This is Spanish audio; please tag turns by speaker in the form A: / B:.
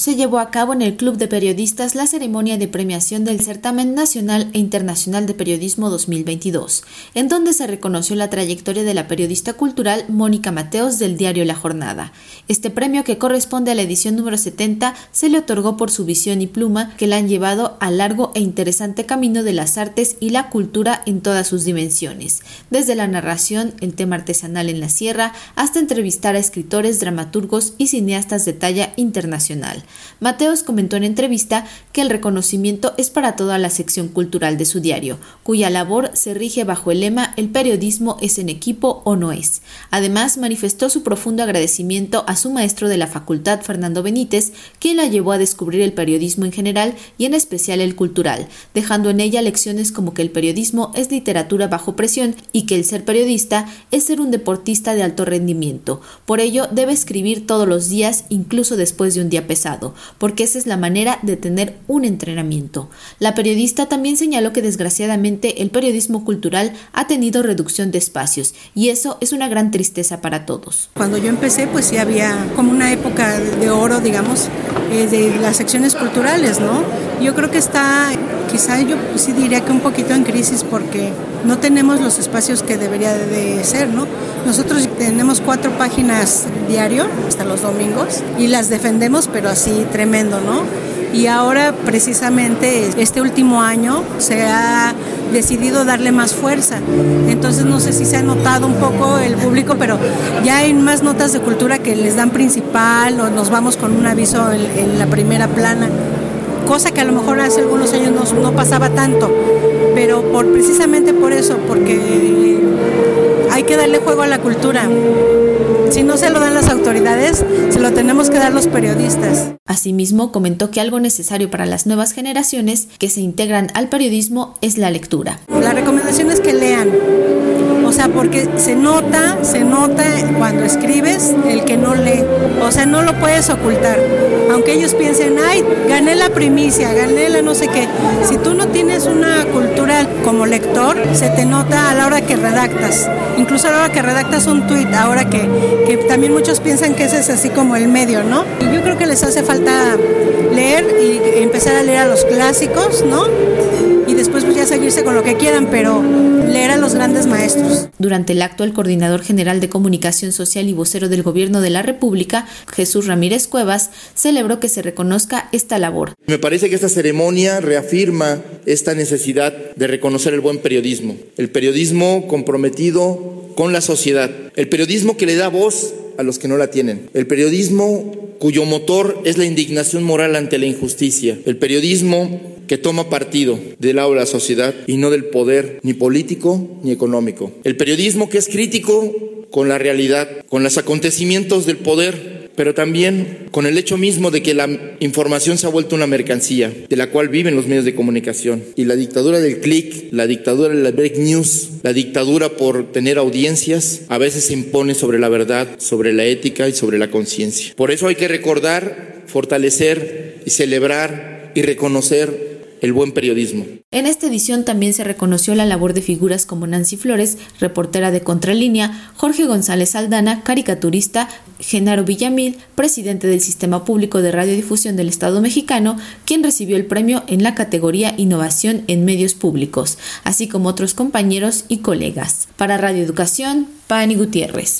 A: se llevó a cabo en el Club de Periodistas la ceremonia de premiación del Certamen Nacional e Internacional de Periodismo 2022, en donde se reconoció la trayectoria de la periodista cultural Mónica Mateos del diario La Jornada. Este premio, que corresponde a la edición número 70, se le otorgó por su visión y pluma que la han llevado al largo e interesante camino de las artes y la cultura en todas sus dimensiones, desde la narración, el tema artesanal en la sierra, hasta entrevistar a escritores, dramaturgos y cineastas de talla internacional. Mateos comentó en entrevista que el reconocimiento es para toda la sección cultural de su diario, cuya labor se rige bajo el lema El periodismo es en equipo o no es. Además, manifestó su profundo agradecimiento a su maestro de la facultad, Fernando Benítez, quien la llevó a descubrir el periodismo en general y en especial el cultural, dejando en ella lecciones como que el periodismo es literatura bajo presión y que el ser periodista es ser un deportista de alto rendimiento. Por ello, debe escribir todos los días, incluso después de un día pesado, porque esa es la manera de tener un entrenamiento. La periodista también señaló que desgraciadamente el periodismo cultural ha tenido reducción de espacios y eso es una gran tristeza para todos.
B: Cuando yo empecé, pues sí había como una época de oro, digamos, eh, de las secciones culturales, ¿no? Yo creo que está, quizá yo sí diría que un poquito en crisis porque no tenemos los espacios que debería de ser, ¿no? Nosotros tenemos cuatro páginas diario, hasta los domingos, y las defendemos, pero así tremendo, ¿no? Y ahora precisamente este último año se ha decidido darle más fuerza. Entonces no sé si se ha notado un poco el público, pero ya hay más notas de cultura que les dan principal o nos vamos con un aviso en, la primera plana, cosa que a lo mejor hace algunos años no, pasaba tanto, pero por, precisamente por eso, porque hay que darle juego a la cultura. Si no se lo dan las autoridades, se lo tenemos que dar los periodistas.
A: Asimismo, comentó que algo necesario para las nuevas generaciones que se integran al periodismo es la lectura.
B: La recomendación es que lean. O sea, porque se nota, se nota cuando escribes el que no lee. O sea, no lo puedes ocultar. Aunque ellos piensen, ay, gané la primicia, gané la no sé qué. Si tú no tienes una cultura como lector, se te nota a la hora que redactas. Incluso a la hora que redactas un tuit, ahora que, que también muchos piensan que ese es así como el medio, ¿no? Y yo creo que les hace falta leer y empezar a leer a los clásicos, ¿no? Y después con lo que quieran, pero leer a los grandes maestros.
A: Durante el acto, el coordinador general de comunicación social y vocero del gobierno de la República, Jesús Ramírez Cuevas, celebró que se reconozca esta labor.
C: Me parece que esta ceremonia reafirma esta necesidad de reconocer el buen periodismo, el periodismo comprometido con la sociedad, el periodismo que le da voz a los que no la tienen, el periodismo cuyo motor es la indignación moral ante la injusticia, el periodismo que toma partido del lado de la sociedad y no del poder ni político ni económico. El periodismo que es crítico con la realidad, con los acontecimientos del poder, pero también con el hecho mismo de que la información se ha vuelto una mercancía, de la cual viven los medios de comunicación. Y la dictadura del click, la dictadura de la break news, la dictadura por tener audiencias, a veces se impone sobre la verdad, sobre la ética y sobre la conciencia. Por eso hay que recordar, fortalecer y celebrar y reconocer el buen periodismo.
A: En esta edición también se reconoció la labor de figuras como Nancy Flores, reportera de Contralínea, Jorge González Aldana, caricaturista, Genaro Villamil, presidente del Sistema Público de Radiodifusión del Estado mexicano, quien recibió el premio en la categoría Innovación en Medios Públicos, así como otros compañeros y colegas. Para Radio Educación, Pani Gutiérrez.